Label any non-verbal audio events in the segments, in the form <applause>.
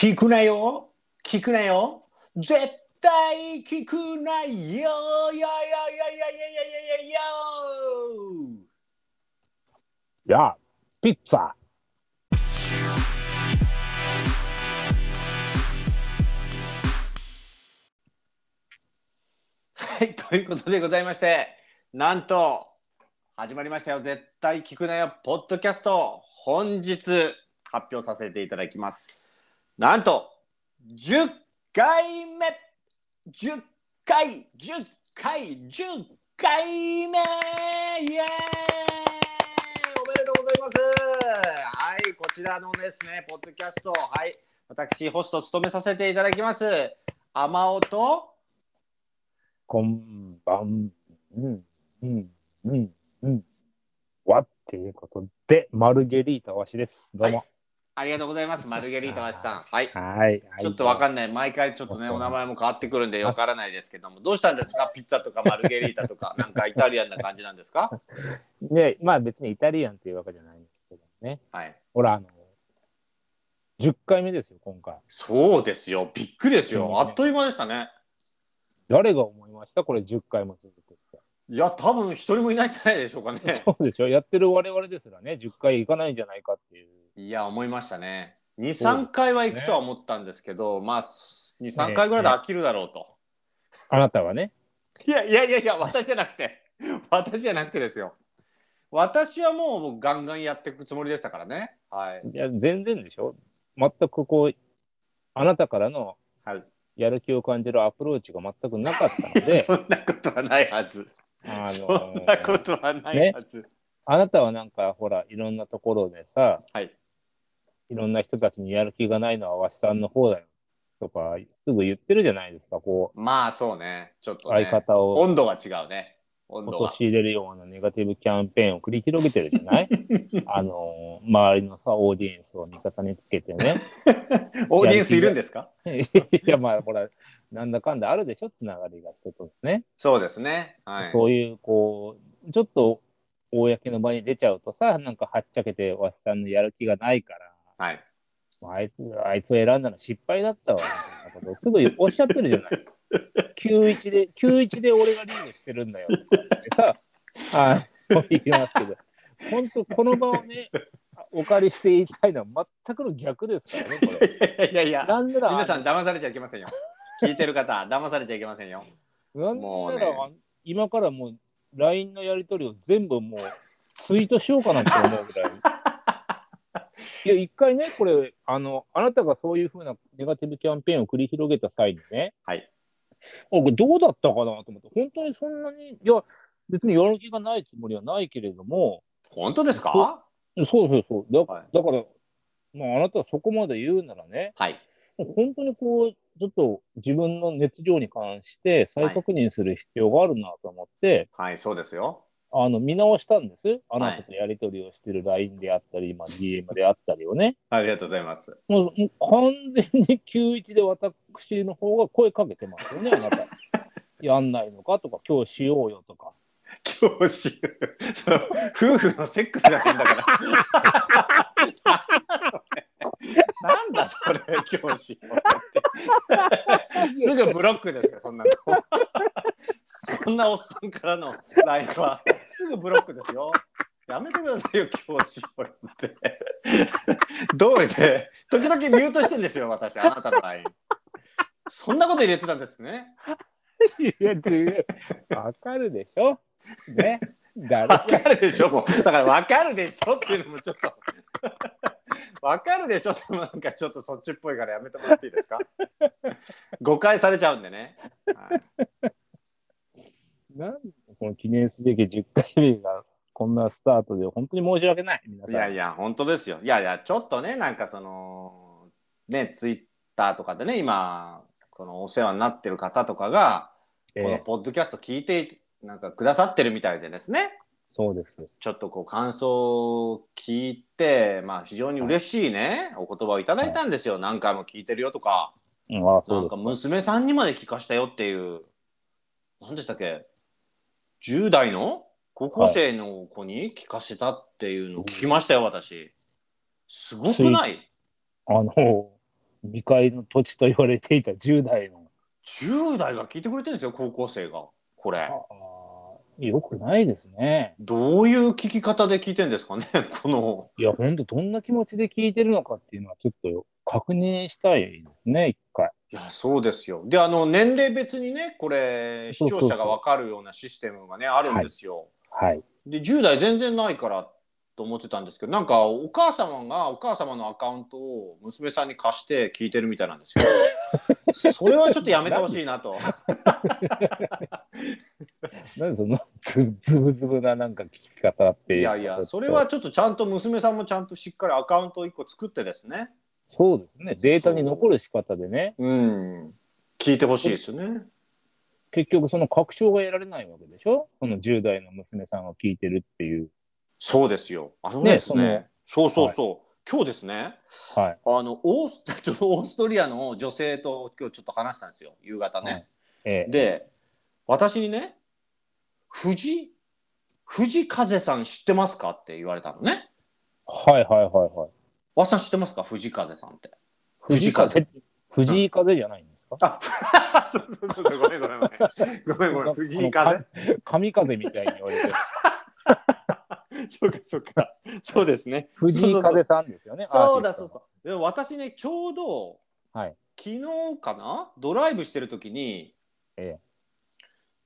聞くなよ聞くなよ絶対聞くなよいやいやいやいやいやいやいやいや、ピッツァ。はい、ということでございまして、なんと、始まりましたよ。絶対聞くなよ、ポッドキャスト。本日、発表させていただきます。なんと、10回目 !10 回 !10 回 !10 回目イエーイおめでとうございますはい、こちらのですね、ポッドキャスト、はい、私、ホスト務めさせていただきます。あまおと、こんばん、うん、うん、うん、うん。わっていうことで、マルゲリータわしです。どうも。ありがとうございます。マルゲリータわしさん。はい。はい。ちょっとわかんんない。毎回ちょっとね、お名前も変わってくるんでわからないですけども、どうしたんですか？ピッツァとかマルゲリータとか、<laughs> なんかイタリアンな感じなんですか？で、まあ別にイタリアンっていうわけじゃないんですけどね。はい。ほら、あの、10回目ですよ、今回。そうですよ。びっくりですうんよ。あっという間でしたね。誰が思いました？これ10回も続くって。いや、多分一人もいないんじゃないでしょうかね。そうでしょやってる我々ですらね、10回いかないんじゃないかっていう。いや、思いましたね。2、3回は行くとは思ったんですけど、まあ、2、3回ぐらいで飽きるだろうと。あなたはね。いやいやいやいや、私じゃなくて、私じゃなくてですよ。私はもうガンガンやっていくつもりでしたからね。はい。いや、全然でしょ全くこう、あなたからのはい。やる気を感じるアプローチが全くなかったので、<laughs> そんなことはないはず。あそんなことはないはず。あなたはなんかほら、いろんなところでさ、はい。いろんな人たちにやる気がないのはわしさんの方だよとか、すぐ言ってるじゃないですか、こまあそうね。ちょっう、と、ね、相方を温度が違うね。温度が。陥れるようなネガティブキャンペーンを繰り広げてるじゃない？<laughs> あの、周りのさ、オーディエンスを味方につけてね。<laughs> オーディエンスいるんですか？<laughs> いや、まあ、ほら、なんだかんだあるでしょ、つながりが人とね。そうですね。はい。そういう、こう、ちょっと、公の場に出ちゃうとさ、なんかはっちゃけて、わしさんのやる気がないから、はい。あいつ、あいつを選んだの失敗だったわ、すぐおっしゃってるじゃない。<laughs> 91で、91で俺がリードしてるんだよ、とかって言いますけど、本当、この場をね、お借りして言いたいのは全くの逆ですからね、これ。いやいや、なんなら、皆さん騙されちゃいけませんよ。聞いてる方、騙されちゃいけませんよ。なんなら、今からもう LINE のやり取りを全部もうツイートしようかなって思うぐらい。いや、一回ね、これ、あの、あなたがそういうふうなネガティブキャンペーンを繰り広げた際にね、はい。あこれどうだったかなと思って、本当にそんなに、いや、別にやる気がないつもりはないけれども、本当ですか？そうそうそう、だ,、はい。だから、まあ、あなたはそこまで言うならね、はい。本当にこう、ちょっと自分の熱量に関して再確認する必要があるなと思って、はい、そうですよ。あの見直したんです。あなたとやり取りをしてる LINE であったり、まあ、DM であったりをね。ありがとうございます。もうもう完全に91で私の方が声かけてますよね、あなた。<laughs> やんないのかとか、今日しようよとか。教師、そう夫婦のセックスが変だから。<laughs> <laughs> <laughs> なんだそれ、教師。すぐブロックですよ、そんなの。<laughs> そんなおっさんからの LINE は、すぐブロックですよ。やめてくださいよ、教師をって。どうりで、時々ミュートしてんですよ、私、あなたの LINE。そんなこと入れてたんですね。いや、違うわかるでしょね。誰わかるでしょだからわかるでしょっていうのもちょっと <laughs> わかるでしょ？ってもなんかちょっとそっちっぽいからやめてもらっていいですか？<laughs> 誤解されちゃうんでね、はい、なんこの記念すべき10回目がこんなスタートで本当に申し訳ない。皆さん。いやいや本当ですよ。いやいやちょっとねなんかそのねツイッターとかでね今このお世話になってる方とかがええ。このポッドキャスト聞いてなんかくださってるみたいでですねそうです。ちょっとこう感想を聞いて、まあ、非常に嬉しいね、お言葉をいただいたんですよ、何回も聞いてるよとか、うんああ、そなかうんです。娘さんにまで聞かしたよっていう、何でしたっけ、10代の？高校生の子に聞かせたっていうのを聞きましたよ、私。すごくない？あの、未開の土地と言われていた10代の。10代が聞いてくれてるんですよ高校生が。これ。あーよくないですね。どういう聞き方で聞いてんですかね <laughs> この。いや、ほんと、どんな気持ちで聞いてるのかっていうのは、ちょっと確認したいですね、一回。いやそうですよ。であの年齢別にねこれ視聴者が分かるようなシステムがねあるんですよ、はい。で10代全然ないからと思ってたんですけどなんかお母様がお母様のアカウントを娘さんに貸して聞いてるみたいなんですよ。<laughs> それはちょっとやめてほしいなと <laughs> <laughs> なんでそのズズブズブななんか聞き方っていやいやそれは。ちょっとちゃんと娘さんもちゃんとしっかりアカウントを1個作ってですね。そうですね。データに残る仕方でね、うん。聞いてほしいですね。結局その確証が得られないわけでしょ？その10代の娘さんが聞いてるっていう。そうですよ。あのですねそうそうそう、今日ですねはい。あのオース <laughs> オーストリアの女性と今日ちょっと話したんですよ。夕方ね、ええ、で私にね藤藤風さん知ってますかって言われたのね。はいはいはいはい。わっさん知ってますか？藤風さんって。藤井風。藤井風じゃないんですか、あそうそうそうそうごめんごめんごめん。ごめんごめん藤井風。神風みたいに言われてる。<laughs> そうかそうか。そうですね。藤井風さんですよね。そうだそう。う。そうでも私ねちょうどはい。昨日かな？ドライブしてる時にえ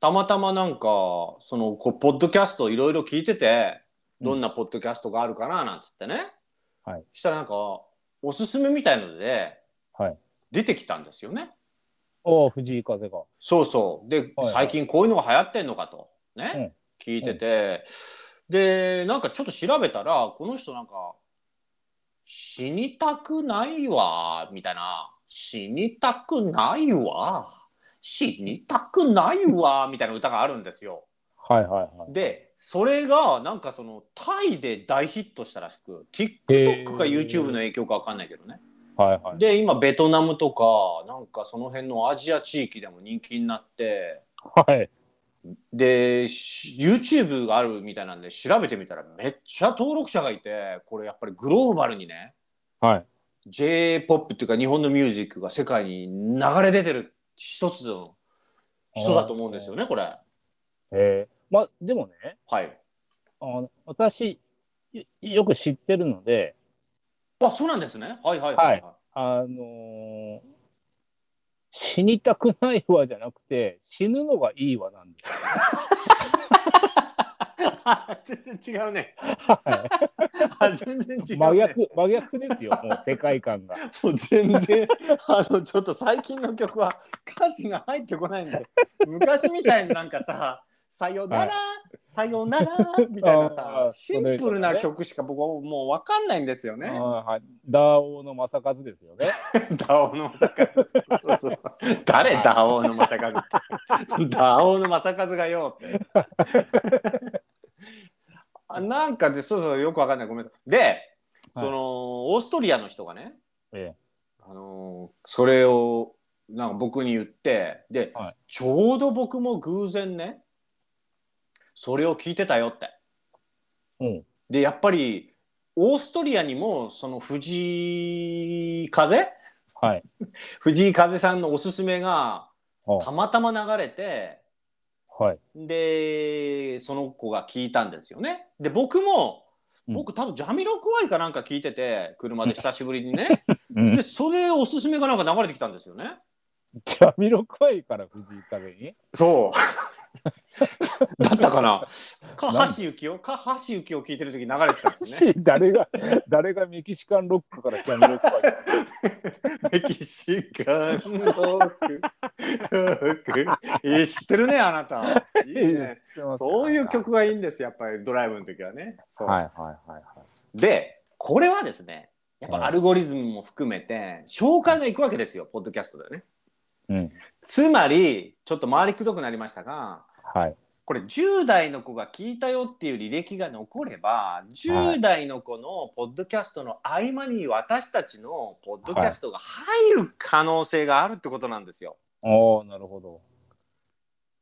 たまたまなんかそのこうポッドキャストいろいろ聞いててどんなポッドキャストがあるかななんつってね、はい。したらなんかおすすめみたいのではい。出てきたんですよね。おお、藤井風が。そうそう。で、はい最近こういうのが流行ってんのかと。ね、聞いてて、でなんかちょっと調べたらこの人なんか死にたくないわみたいな死にたくないわ死にたくないわ <laughs> みたいな歌があるんですよ。はいはいはい。でそれがなんかそのタイで大ヒットしたらしくへ TikTok ーか YouTube の影響か分かんないけどねはいはい。で今ベトナムとかなんかその辺のアジア地域でも人気になってはい。でし YouTube があるみたいなんで調べてみたらめっちゃ登録者がいてこれやっぱりグローバルにねはい。J−POP っていうか日本のミュージックが世界に流れ出てる一つの人だと思うんですよねこれ。えー、まあ、でもね、はい。あの私、よよく知ってるので、あそうなんですね。はいはいはい、はい。あのー死にたくないわじゃなくて、死ぬのがいいわなんです。<laughs> <laughs> 全然違うね。はあ全然違う、ね。い。真逆、真逆ですよ、もう世界観が。もう全然あのちょっと最近の曲は歌詞が入ってこないんで昔みたいになんかさ「さよなら、さよなら」みたいなあさーシンプルな曲しか僕はもう分かんないんですよね。はい。ダーオーの正和ですよね。<laughs> ダオの正和そうそう誰ダオの正和って <laughs> ダオの正和がよってあなんかでそうそうよく分かんない。ごめんなさい。で、はい。そのオーストリアの人がねえあのーそれをなんか僕に言ってで、はい。ちょうど僕も偶然ねそれを聞いてたよって。え。う。ん。でやっぱりオーストリアにもその藤井風？はい。<laughs> 藤井風さんのおすすめがはたまたま流れてはい。でその子が聞いたんですよね。で僕もうん僕多分ジャミロクワイかなんか聞いてて車で久しぶりにね <laughs> うんで。それおすすめがなんか流れてきたんですよね。ジャミロクワイから藤井風に？そう。<laughs> だったかな？か橋幸夫か橋幸夫聞いてる時流れてたんですよね。誰が、誰がメキシカンロックからジャミロクワイメキシカンロック。ロックえー知ってるねあなた。いいね。そういう曲がいいんですやっぱりドライブの時はね。そうはいはいはいはい。でこれはですねやっぱアルゴリズムも含めて紹介がいくわけですよポッドキャストでね。うん。つまりちょっと回りくどくなりましたがはい。これ10代の子が聞いたよっていう履歴が残れば10代の子のポッドキャストの合間に私たちのポッドキャストが入る可能性があるってことなんですよ。おおなるほど。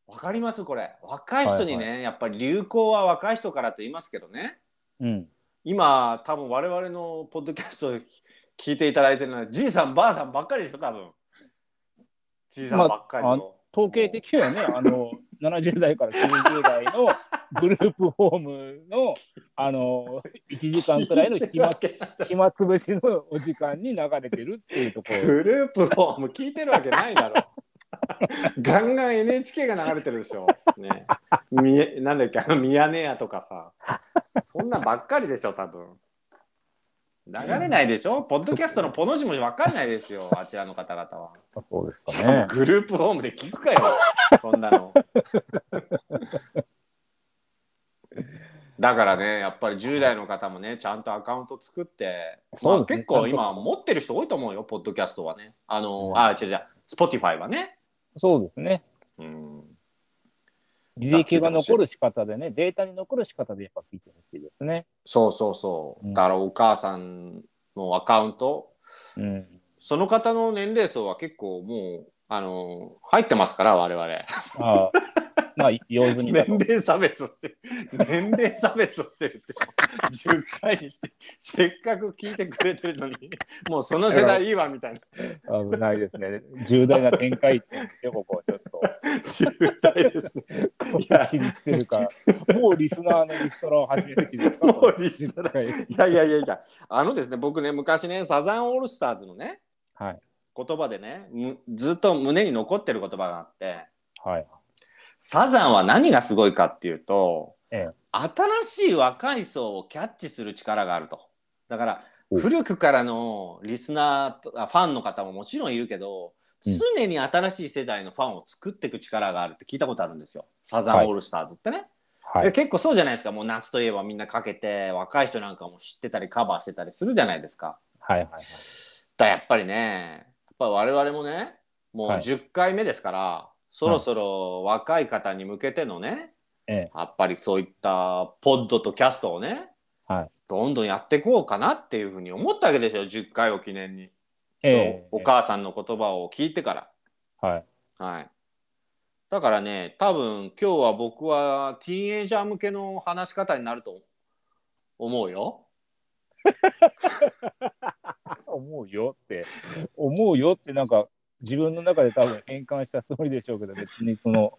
わかります？これ若い人にね、やっぱり流行は若い人からと言いますけどねうん。今多分我々のポッドキャストを聞いていただいてるのはじいさんばあさんばっかりでしょ多分じいさんばっかりの、ま統計的にはね、あの、70代から90代のグループホームの、あの、1時間くらいの暇 <laughs> 暇つぶしのお時間に流れてるっていうところ。グループホーム聞いてるわけないだろ <laughs> ガンガン NHK が流れてるでしょ。ね。みえなんだっけ、あの、ミヤネ屋とかさ。そんなんばっかりでしょ、多分。流れないでしょ？ポッドキャストのポの字も分かんないですよ、<laughs> あちらの方々は。そうですかね。グループホームで聞くかよ、そんなの。だからね、やっぱり10代の方もね、ちゃんとアカウント作って、まあ、結構今持ってる人多いと思うよ、ポッドキャストはね。あの、あ、違う違う、Spotify はね。そうですね。うん。履歴が残る仕方でね、データに残る仕方でやっぱ聞いてほしいですね。そうそうそう。うんだからお母さんのアカウント、うん。その方の年齢層は結構もう、あの、入ってますから、我々。ああ、まあ、用済みだと。年齢差別をして、年齢差別をしてるって、10回にして、せっかく聞いてくれてるのに、もうその世代いいわみたいな。危ないですね。重大な展開点ですよ、ここ、ちょっと。10代ですね。いや切りつけるか。もうリスナーのリストラを始める気ですかもうリストラはい。いやいやいやいや、あのですね、僕ね、昔ね、サザンオールスターズのね、はい。言葉でね、むずっと胸に残ってる言葉があって、はい。サザンは何がすごいかっていうと、ええ新しい若い層をキャッチする力があると。だからお古くからのリスナーとあファンの方ももちろんいるけど、うん常に新しい世代のファンを作っていく力があるって聞いたことあるんですよ。サザンオールスターズってね。はい。で結構そうじゃないですか。もう夏といえばみんなかけて若い人なんかも知ってたりカバーしてたりするじゃないですか。はい。はい。はい。だやっぱりね、やっぱ我々もね、もうはい10回目ですから、そろそろ若い方に向けてのね、ええ。やっぱりそういったポッドとキャストをね、はいどんどんやっていこうかなっていうふうに思ったわけですよ、10回を記念に。ええそうお母さんの言葉を聞いてから。はい。はい。だからね、多分今日は僕はティーンエイジャー向けの話し方になると思うよ。<laughs> 思うよって、思うよってなんか自分の中で多分変換したつもりでしょうけど、<laughs> 別にその、はい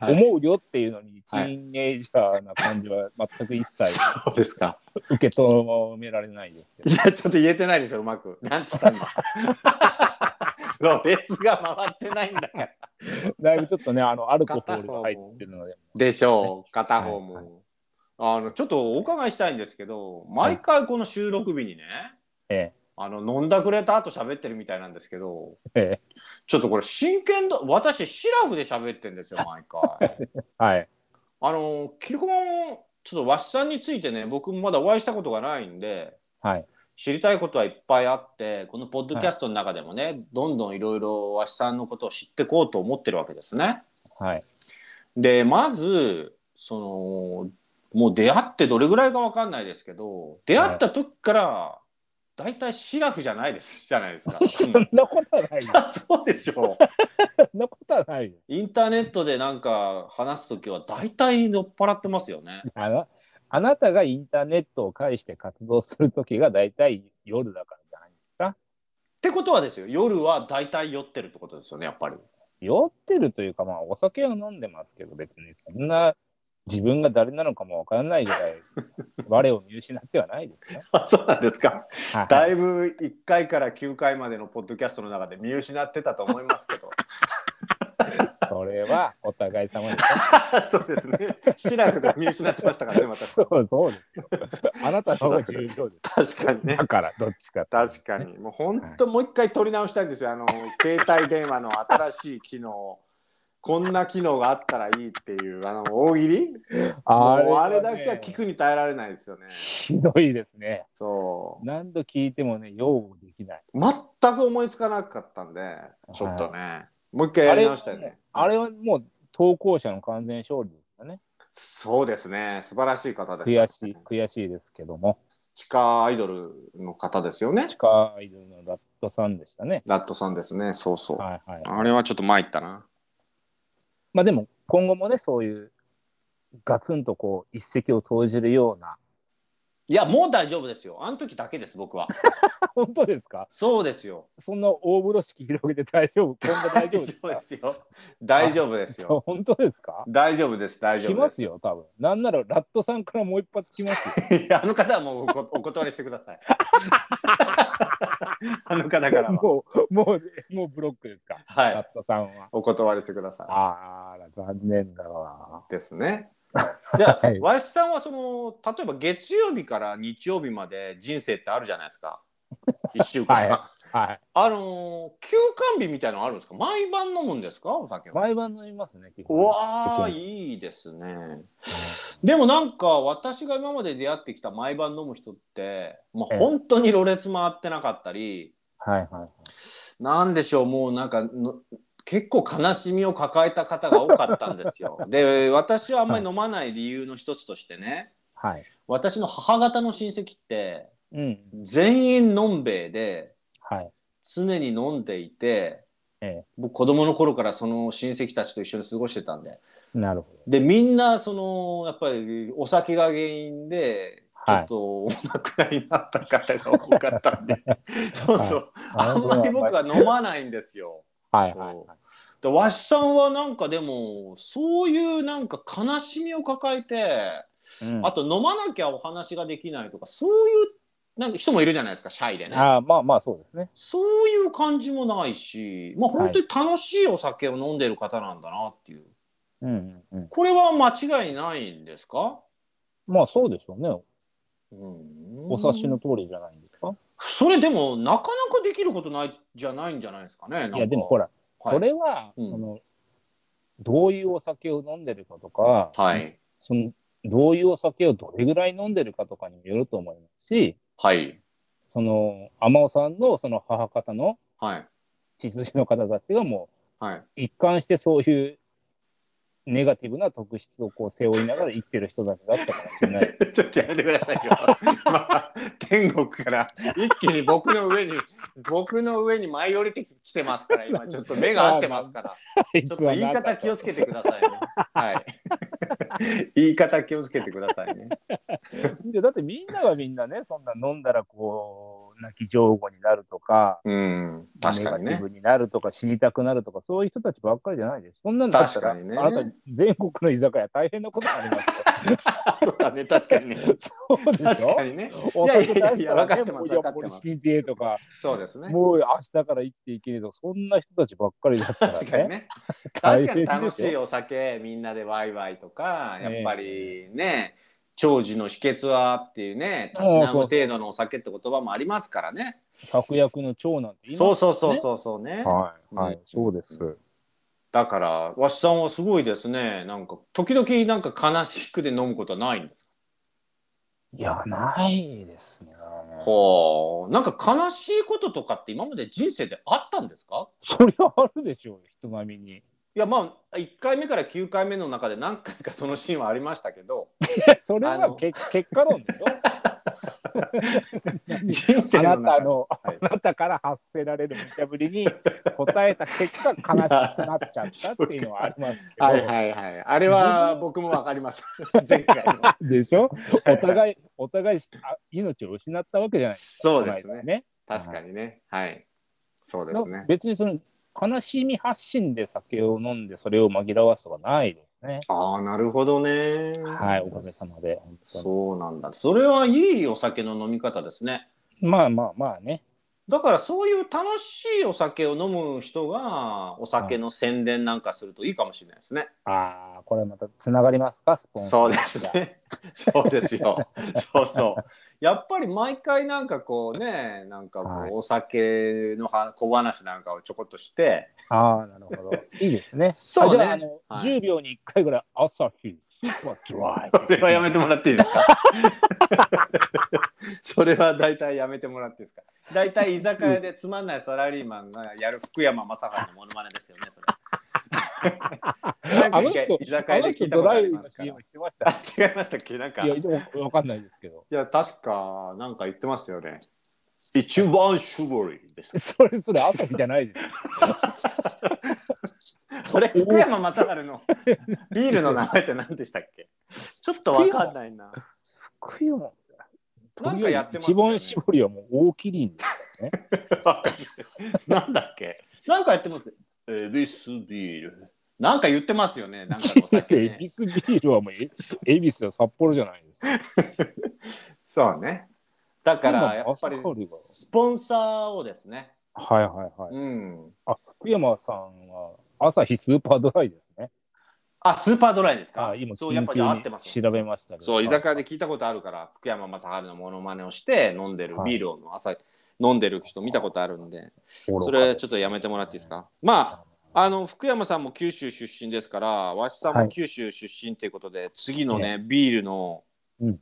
思うよっていうのに、テはいィーンエイジャーな感じは全く一切そうですか。受け止められないですけいや、ちょっと言えてないでしょ、うまく。なんつったんだ。ロレスが回ってないんだから。ど、だいぶちょっとね、あの、アルコホールが入ってるので、でしょう、片方も。はいあのちょっとお伺いしたいんですけど、毎回この収録日にね、えあの飲んだくれた後喋ってるみたいなんですけど、え、えちょっとこれ真剣だ、私シラフで喋ってんですよ、毎回。え、<laughs> はい、あの基本ちょっとわしさんについてね、僕もまだお会いしたことがないんで。はい、知りたいことはいっぱいあってこのポッドキャストの中でもね、どんどんいろいろわしさんのことを知っていこうと思ってるわけですね。はい。でまずそのもう出会ってどれぐらいかわかんないですけど出会った時から大体シラフじゃないですじゃないですか。<laughs> <laughs> そんなことはないです。あそうでしょう。そんなことはない。インターネットでなんか話す時は大体酔っ払ってますよね。あのあなたがインターネットを介して活動するときが大体夜だからじゃないですか。ってことはですよ夜は大体酔ってるってことですよねやっぱり。酔ってるというか、まあ、お酒は飲んでますけど、別にそんな自分が誰なのかもわからないぐらい、<laughs> 我を見失ってはないですよ。あそうなんですか。はいだいぶ1回から9回までのポッドキャストの中で見失ってたと思いますけど <laughs> それはお互い様ですよ。<laughs> そうですねシラフで見失ってましたからね私そうそうですよ。あなたの方が重要です。確かにねだから、どっちか。確かにもう本当もう一回取り直したいんですよあの携帯電話の新しい機能こんな機能があったらいいっていうあの大喜利？あれ,、あれだけは聞くに耐えられないですよね。ひどいですね。そう。何度聞いてもね、擁護できない。全く思いつかなかったんでちょっとね、もう一回やり直したいね。あれはもう投稿者の完全勝利ですよね。そうですね。素晴らしい方です、悔しい、悔しいですけども、地下アイドルの方ですよね。地下アイドルのラットさんでしたね。ラットさんですね。そうそう、はいはい。あれはちょっと参ったなまあでも、今後もね、そういうガツンとこう、一石を投じるようないやもう大丈夫ですよ。あの時だけです僕は。<laughs> 本当ですか？そうですよ。そんな大風呂敷広げて大丈夫？今後大丈夫ですか？ですよ。大丈夫ですよ。本当ですか？大丈夫です大丈夫です。来ますよ、多分。なんならラットさんからもう一発来ますよ。<laughs> いやあの方はもうお断りしてください。<laughs> あの方からは。もう、もう、もうブロックですか、はい。ラットさんは。お断りしてくださあら、残念だわ。いですねじゃあ、<laughs> はい。わしさんはその例えば月曜日から日曜日まで人生ってあるじゃないですか。<laughs> 一週間、ははい。あのー休館日みたいなのあるんですか？毎晩飲むんですか？お酒は。毎晩飲みますね、基本。うわーいいですね。でもなんか私が今まで出会ってきた毎晩飲む人って、まあ、ええ。本当にろれつ回ってなかったり、はいはいはい。なんでしょうもうなんかの結構悲しみを抱えた方が多かったんですよ。<laughs> で私はあんまり飲まない理由の一つとしてねはい。私の母方の親戚ってうん。全員のんべえではい。常に飲んでいてえ僕子供の頃からその親戚たちと一緒に過ごしてたんでえ。なるほでみんなそのやっぱりお酒が原因でちょはいっとお亡くなりになった方が多かったんで、<laughs> そうそう、ど。あんまり僕は飲まないんですよ。はいはいはい。でわしさんはなんかでもそういうなんか悲しみを抱えて、うんあと飲まなきゃお話ができないとかそういうなんか人もいるじゃないですかシャイでね。ああ、まあまあそうですね。そういう感じもないし、まあ本当に楽しいお酒を飲んでる方なんだなっていう。うんうんうん。これは間違いないんですか？まあそうでしょうね。うんお察しの通りじゃないんですか？それでもなかなかできることないじゃないんじゃないですかね。いや、でもほら、はいそれは、うん。その、どういうお酒を飲んでるかとか、はい。そのどういうお酒をどれぐらい飲んでるかとかにもよると思いますし、はい。その天尾さんのその母方のはい。血筋の方たちがもはい。う一貫してそういうネガティブな特質をこう背負いながら生きてる人たちだったかもしれない。<laughs> ちょっとやめてくださいよ。<laughs> まあ、天国から一気に僕の上に、僕の上に舞い降りてきてますから、今ちょっと目が合ってますから、<laughs> ちょっと言い方気をつけてくださいね。はい。言い方気をつけてくださいね。でだってみんながみんなね、そんな飲んだらこう、泣き上戸になるとか、うん、確かにねネガティ。ブになるとか、死にたくなるとか、そういう人たちばっかりじゃないです。そんなんだったら、ねあなた全国の居酒屋大変なことになりますよ。<laughs> そうだね、確かにね。そうでしょ？確かにね。おいやい酒やいや、出したらね分かってます、もういや分かってます。俺死にてえとか、そうですね。もう明日から生きていけねえとか、そんな人たちばっかりだったらね。確かにね。確かに楽しいお酒、みんなでワイワイとか、やっぱりね、長寿の秘訣はっていうね、たしなむ程度のお酒って言葉もありますからね。策略の長なんて言いそうそうそうそうそうね。はい、はいうん、そうです。だから、わしさんはすごいですね。なんか、時々なんか悲しくで飲むことはないんですいや、ないですね。かほう。なんか悲しいこととかって今まで人生であったんですか？そりゃあるでしょうよ、人並みに。いや、まあ、1回目から9回目の中で何回かそのシーンはありましたけど、<laughs> それはけ結果論でしょ人生あの中なたの、はいあなたから発せられる無茶ぶりに答えた結果、悲しくなっちゃったっていうのはありますけど、はいはいはい。あれは僕もわかります。<laughs> 前回の。でしょ？お互い、お互いあ命を失ったわけじゃないですか。そうですねね確かにね。はい。そうですね。別にその悲しみ発信で酒を飲んでそれを紛らわすとかないですね。ああ、なるほどね。はい、おかげさまで。そうなんだ。それはいいお酒の飲み方ですね。まあまあまあね。だからそういう楽しいお酒を飲む人がお酒の宣伝なんかするといいかもしれないですね。ああ、これまたつながりますか、スポンサーそうですね。そうですよ。そうそう。やっぱり毎回なんかこうね、なんかこはいうお酒のは小話なんかをちょこっとして、ああ、なるほど。いいですね。そうねあじゃああの、はい10秒に1回ぐらい、朝日、ドライ。<laughs> それはやめてもらっていいですか？<laughs> それは大体やめてもらっていいですか？大体居酒屋でつまんないサラリーマンがやる福山雅治のモノマネですよね、それ。なんかあの人、居酒屋で聞いたことあドライブのりますから CM してましあた。違いましたっけ？なんかいや、でもわかんないですけど。いや、確か、なんか言ってますよね。一番搾りでした。<laughs> それ、それ朝日じゃないです。<laughs> あれ、福山雅治のビールの名前って何でしたっけ？ちょっとわかんないな。福山。なんかやってますね番搾りはもう大きりんです <laughs> わかるなんだっけ？なんかやってます。エビスビール。なんか言ってますよね。なんかのお酒、<laughs> ねエビ。スビールはもうえ恵比寿は札幌じゃないですか。<laughs> そうね。だから、やっぱりスポンサーをですね。はいはいはい。うん。あ、福山さんは朝日スーパードライですね。あ、スーパードライですか？あ、今、そう、やっぱり合ってます。調べましたけど。そう、居酒屋で聞いたことあるから、福山雅治のモノマネをして飲んでるはいビールを朝、飲んでる人見たことあるんで、そそれちょっとやめてもらっていいですか？まあ、あの福山さんも九州出身ですから、わしさんも九州出身ということで、次のね、ビールのうん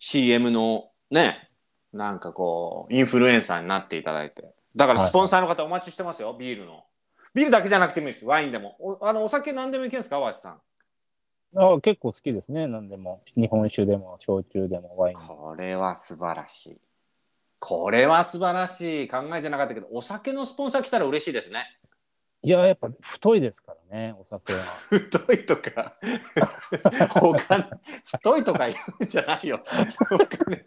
CM のね、なんかこう、インフルエンサーになっていただいて。だからスポンサーの方お待ちしてますよ、ビールの。ビールだけじゃなくてもいいです、ワインでも。おあのお酒何でもいけるんですか、わしさん？あ結構好きですね。何でも。日本酒でも、焼酎でも、ワイン。これは素晴らしい。これは素晴らしい。考えてなかったけど、お酒のスポンサー来たら嬉しいですね。いや、やっぱ太いですからね、お酒は。<laughs> 太いとか。<laughs> お金太いとか言うんじゃないよ。お金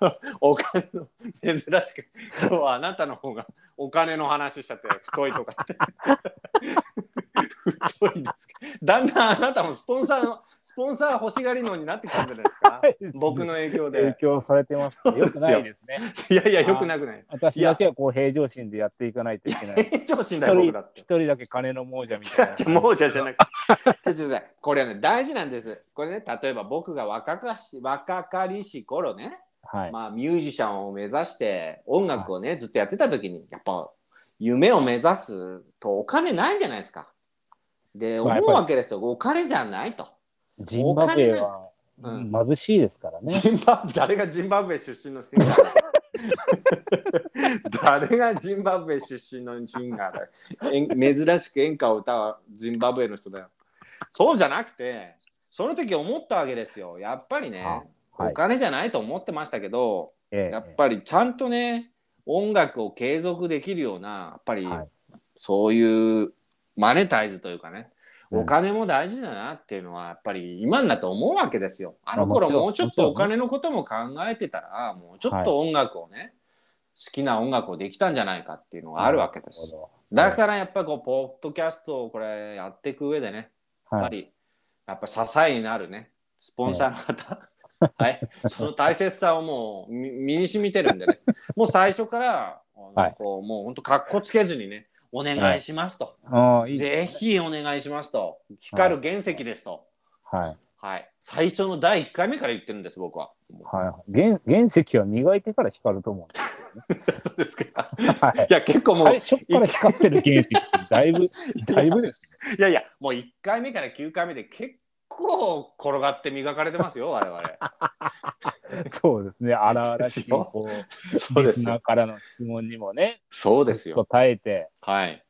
のお金の珍しく今日はあなたの方がお金の話しちゃって太いとかって。<laughs> 太いですか。だんだんあなたもスポンサーのスポンサー欲しがりのになってきたんじゃないですか？<laughs> 僕の影響影で響されてます。<laughs> よよくないですね。いやいやよくなくない私だけはこう平常心でやっていかないといけない。平常心だよ僕だって一人だけ金の亡者みたいな。<laughs> もうじゃなくて、ちょちょちょこれはね大事なんです。これね例えば僕が若かし若かりし頃ね、はい。まあミュージシャンを目指して音楽をね、ずっとやってた時にやっぱ夢を目指すとお金ないんじゃないですか。で思うわけですよ。お金じゃないと。ジンバブエは貧しいですからね。ジンバブ誰がジンバブエ出身のシンガーだ <laughs> 誰がジンバブエ出身のシンガーだ珍しく演歌を歌うジンバブエの人だよ。そうじゃなくてその時思ったわけですよ。やっぱりね、はい。お金じゃないと思ってましたけど、ええ。やっぱりちゃんとね音楽を継続できるようなやっぱりはい。そういうマネタイズというかねうんお金も大事だなっていうのはやっぱり今になって思うわけですよ。あの頃もうちょっとお金のことも考えてたらもうちょっと音楽をね、好きな音楽をできたんじゃないかっていうのがあるわけです。だからやっぱりこうポッドキャストをこれやっていく上でね。やっぱりやっぱ支えになるねスポンサーの方、<laughs> はい、その大切さをもう身身に染みてるんでね。もう最初からあのはい。こうもう本当かっこつけずにねお願いしますと、ああ、いいぜ。ひお願いしますと光る原石ですと、はい。はい、最初の第1回目から言ってるんです僕は。はい。原原石は磨いてから光ると思うんで <laughs> そうですか。はいい。や結構もう、最初から光ってる原石ってだいぶ、<laughs> だいぶですね。いやいやもう1回目から9回目で結構転がって磨かれてますよ <laughs> 我々。そうですね。荒々しい、こう、そうですよ。からの質問にもね、そうですよ。ずっと耐えて、はい。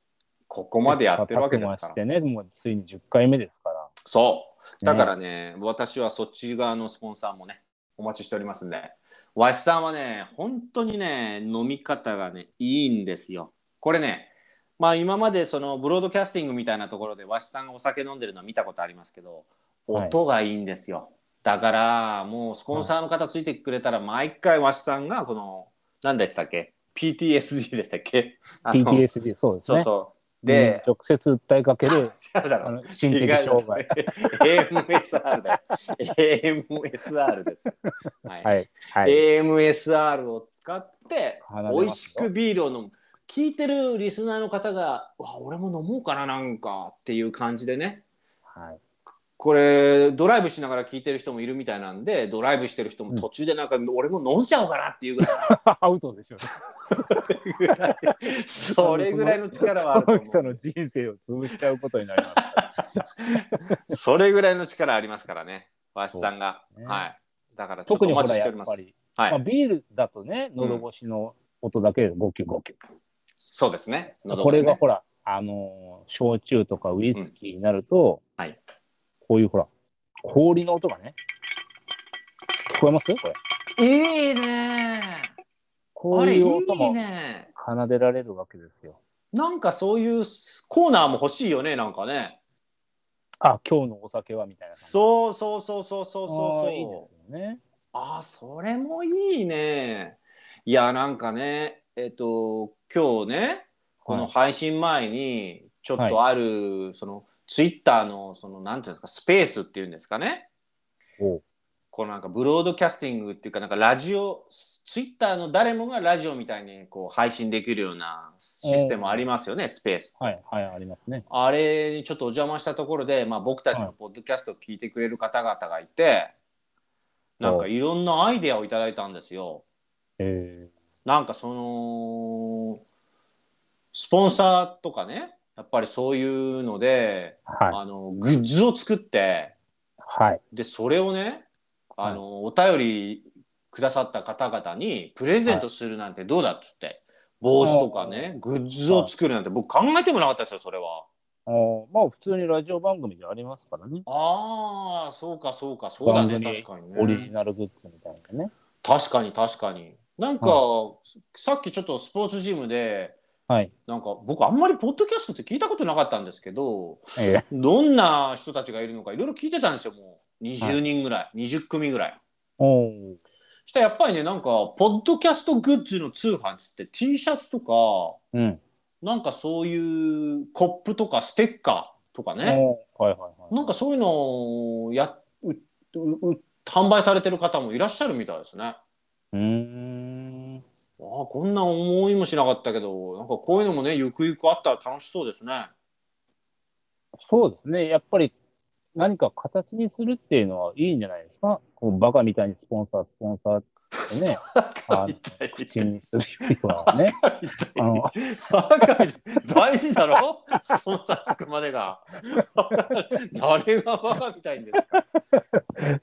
ここまでやってるわけですから。してね、もうついに10回目ですから。そう。だからね、私はそっち側のスポンサーもね、お待ちしておりますんで。わしさんはね、本当にね、飲み方がね、いいんですよ。これね、まあ今までそのブロードキャスティングみたいなところでわしさんがお酒飲んでるのは見たことありますけど、はい音がいいんですよ。だからもうスポンサーの方ついてくれたら毎回わしさんがこの何でしたっけ？PTSD でしたっけ？PTSD、そうですね。そうそう。で、うん直接訴えかける心的障害。AMSR だよ。AMSR です。はい。はい。はい。AMSR を使って美味しくビールを飲む。聞いてるリスナーの方が、わ俺も飲もうかななんかっていう感じでね。はい。これドライブしながら聞いてる人もいるみたいなんでドライブしてる人も途中でなんか、俺も飲んじゃおうかなっていうぐらい。アウトでしょ。うね。それぐらいの力はあるとその人思の人生を潰しちゃうことになります。う。それぐらいの力ありますからねわしさんが、ねはいだからちょっとお特にほら待ちしております。やっぱり、はい、まあ、ビールだとね、喉越しの音だけで5級5級。そうですね。喉こ越しね。れがほら、あのー焼酎とかウイスキーになると、うんはいこういうほら、氷の音がね、聞こえます？これ。いいねこういいいう音もね奏でられるわけですよ。なんかそういうコーナーも欲しいよねなんかねあ、今日のお酒はみたいな。そうそうそうそうそうそういいですよね。ああ、それもいいね。いや、なんかね、えっ、と、今日ね、この配信前に、ちょっとある、その、ツイッターの、その、なんていうんですか、スペースっていうんですかね。このなんかブロードキャスティングっていうか、なんかラジオ、ツイッターの誰もがラジオみたいにこう配信できるようなシステムありますよね、スペース。はい、はい、ありますね。あれにちょっとお邪魔したところで、まあ、僕たちのポッドキャストを聞いてくれる方々がいて、なんかいろんなアイデアをいただいたんですよ。えなんかそのスポンサーとかねやっぱりそういうので、ー、はい、あのグッズを作ってはい、でそれをねあの、お便りくださった方々にプレゼントするなんてどうだっつって、帽子とかねグッズを作るなんて僕考えてもなかったですよそれは。あーまあ、普通にラジオ番組でありますからね。ああそうかそうかそうだね確かにね。オリジナルグッズみたいなね。確かに確かに。なんか、さっきちょっとスポーツジムではい。なんか僕あんまりポッドキャストって聞いたことなかったんですけどえどんな人たちがいるのかいろいろ聞いてたんですよもう20人ぐらい、20組ぐらい。ー、おうしたらやっぱりねなんかポッドキャストグッズの通販っつって T シャツとかうん。なんかそういうコップとかステッカーとかねはい、はい、はい。なんかそういうのをやううう販売されてる方もいらっしゃるみたいですね。うーん。ああこんな思いもしなかったけどなんかこういうのもねゆくゆくあったら楽しそうですね。そうですね。やっぱり何か形にするっていうのはいいんじゃないですか？こうバカみたいにスポンサー、スポンサーってね、<laughs> あの口にするよりはね。あのバカみたい大事だろスポンサーつくまでが。誰がバカみたいんですか？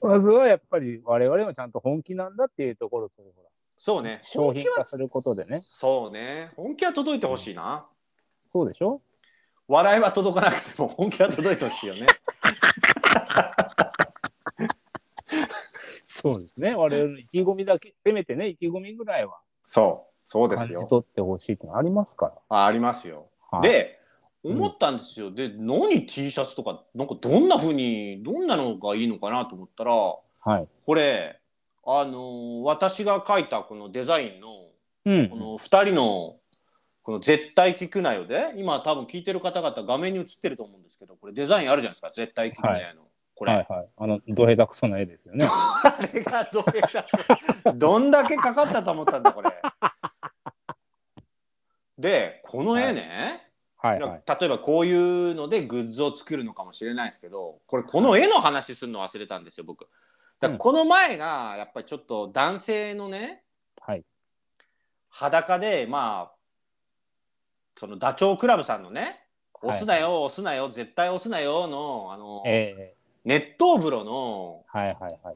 <laughs> まずはやっぱり我々もちゃんと本気なんだっていうところと、ほらそうね商品本気は化することでね。そうね本気は届いてほしいな。そうでしょ？笑いは届かなくても <laughs> 本気は届いてほしいよね。<laughs> そうですね。我々の意気込みだけ、せめてね、意気込みぐらいはそうそうですよ。感じ取ってほしいってありますかあありますよ。ら。はい、で思ったんですよ。で何？T シャツとかなんかどんな風にどんなのがいいのかなと思ったらはい。これあのー私が書いたこのデザインのうんこ。の2人のこの「絶対聞くなよで」今多分聞いてる方々画面に映ってると思うんですけどこれデザインあるじゃないですか「絶対聞くなよの」これ、はいはい。あの、ど下手くそな絵ですよね。<laughs> あれがどれだどんだけかかったと思ったんだこれ。でこの絵ね、はいはい。例えばこういうのでグッズを作るのかもしれないですけどこれこの絵の話するの忘れたんですよ僕。だこの前がやっぱりちょっと男性のねはい。裸でまあそのダチョウ倶楽部さんのね「はい押すなよ押すなよ絶対押すなよの」あのえ熱湯風呂の。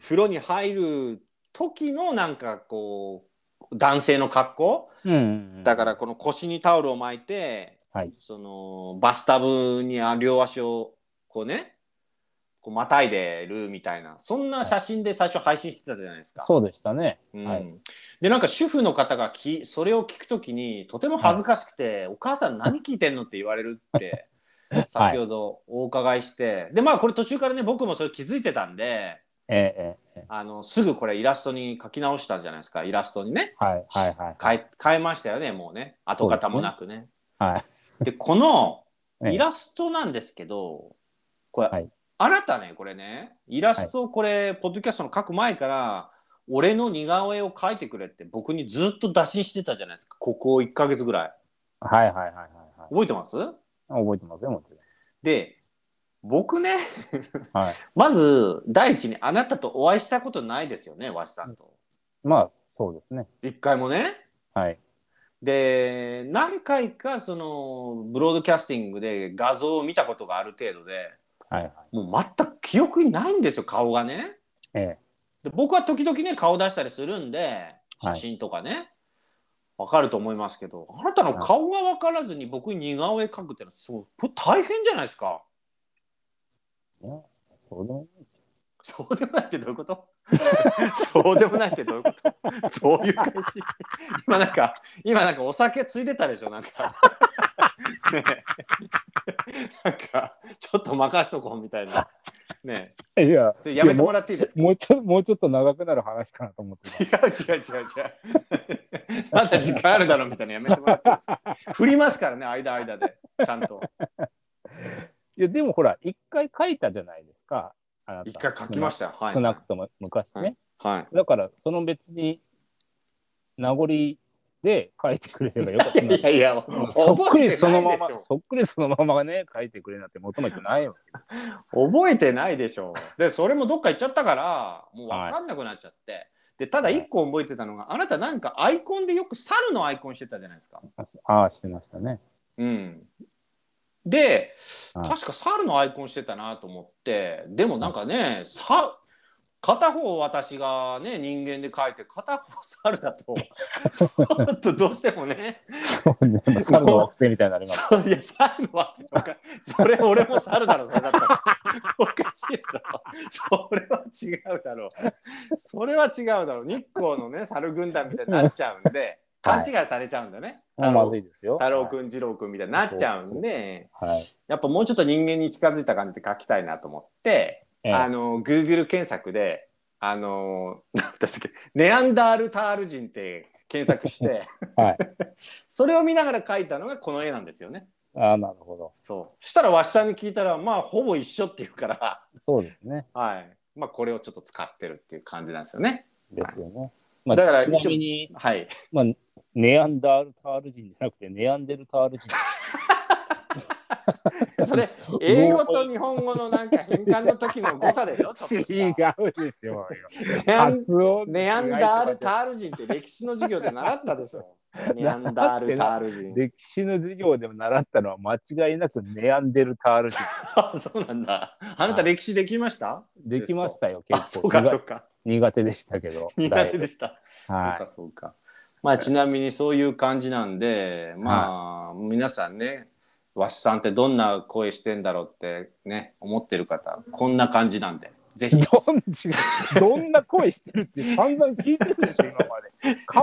風呂に入る時のなんかこう男性の格好？うん。だからこの腰にタオルを巻いて、はいそのバスタブに両足をこうねこうまたいでるみたいなそんな写真で最初配信してたじゃないですか。そうでしたね。うんはい。でなんか主婦の方がきそれを聞くときにとても恥ずかしくて、お母さん何聞いてんの？って言われるって <laughs> 先ほどお伺いして、でまあこれ途中からね僕もそれ気づいてたんでえー、えあのすぐこれイラストに書き直したんじゃないですかイラストにねー、はいはいはい。変え変えましたよねもうね跡形もなくね。はい。でこの <laughs> ええイラストなんですけどこれ、はいあなたねこれねイラストこれ、ポッドキャストの書く前から俺の似顔絵を描いてくれって僕にずっと打診してたじゃないですかここ1ヶ月ぐらいはいはいはいはいはい。覚えてます？覚えてますよ、もちで僕ねろん。はい。<laughs> まず第一にあなたとお会いしたことないですよねわしさんとまあ、そうですね。一回もねはい。で何回かそのブロードキャスティングで画像を見たことがある程度ではいはい。もう全く記憶にないんですよ顔がね。えで僕は時々ね顔出したりするんではい。写真とかね、わかると思いますけどあなたの顔が分からずに僕に似顔絵描くってのはそうこれ大変じゃないですか。え。いや、そうでもそうでもないってどういうこと？そうでもないってどういうこと？<laughs> <laughs> どういう返し？今なんか今なんかお酒ついてたでしょなんか <laughs> なんかちょっと任しとこうみたいなねいや、それやめてもらっていいですか？もうちょもうちょっと長くなる話かなと思ってた。<laughs> 違う違う違う違う。<laughs> まだ時間あるだろうみたいなのやめてもらっていいですか？振りますからね、間間で。ちゃんと。いや、でもほら、一回書いたじゃないですか。一回書きましたよ。はい。少なくとも昔ね。はだから、その別に名残で書いてくれればよかった <laughs> い。やいや、そっくり覚えてそのまま。そっくりそのままね、書いてくれなんて求めてないわけ。覚えてないでしょ。で、それもどっか行っちゃったから、もう分かんなくなっちゃって。で、ただ一個覚えてたのが、あなたなんかアイコンでよく猿のアイコンしてたじゃないですか。ああ、してましたね。うん。で、はい確か猿のアイコンしてたなと思って、でもなんかね、さ片方私がね人間で描いて片方猿だと <laughs> ちょっとどうしてもねそうね。まあ猿の惑星みたいになります。そういや猿の惑星かそれ俺も猿だろそれだったらおかしいだろそれは違うだろうそれは違うだろう日光のね猿軍団みたいになっちゃうんで勘違いされちゃうんだね、まずいですよ。太郎くん二郎くんみたいになっちゃうんではい。やっぱもうちょっと人間に近づいた感じで書きたいなと思って、ええあの Google 検索であの <laughs> なんだっけネアンダールタール人って検索して、<laughs> はい <laughs> それを見ながら描いたのがこの絵なんですよね。ああ、なるほど。そうしたらわしさんに聞いたらまあほぼ一緒っていうから、そうですね。はいまあ、これをちょっと使ってるっていう感じなんですよね。ですよね。まあ、だからちなみに、はい、まあ、ネアンダールタール人じゃなくて、ネアンデルタール人。<laughs> それ英語と日本語のなんか変換の時の誤差 <laughs> でしょ違うですよ。ネアン発音ネアンダールタール人って歴史の授業で習ったでしょ。<laughs> ネアンダールタール人。歴史の授業でも習ったのは間違いなくネアンデルタール人。あそうなんだ。あなた歴史できました？できましたよ、あ、結構。そうか、そう苦か。苦手でしたけど。苦手でした。そうはか、そうか。まあ、ちなみにそういう感じなんで、まあ、皆さんね、わしさんってどんな声してんだろうってね、思ってる方、こんな感じなんで、ぜひい。。どんどんな声してるって散々聞いてるでしょ、今まで。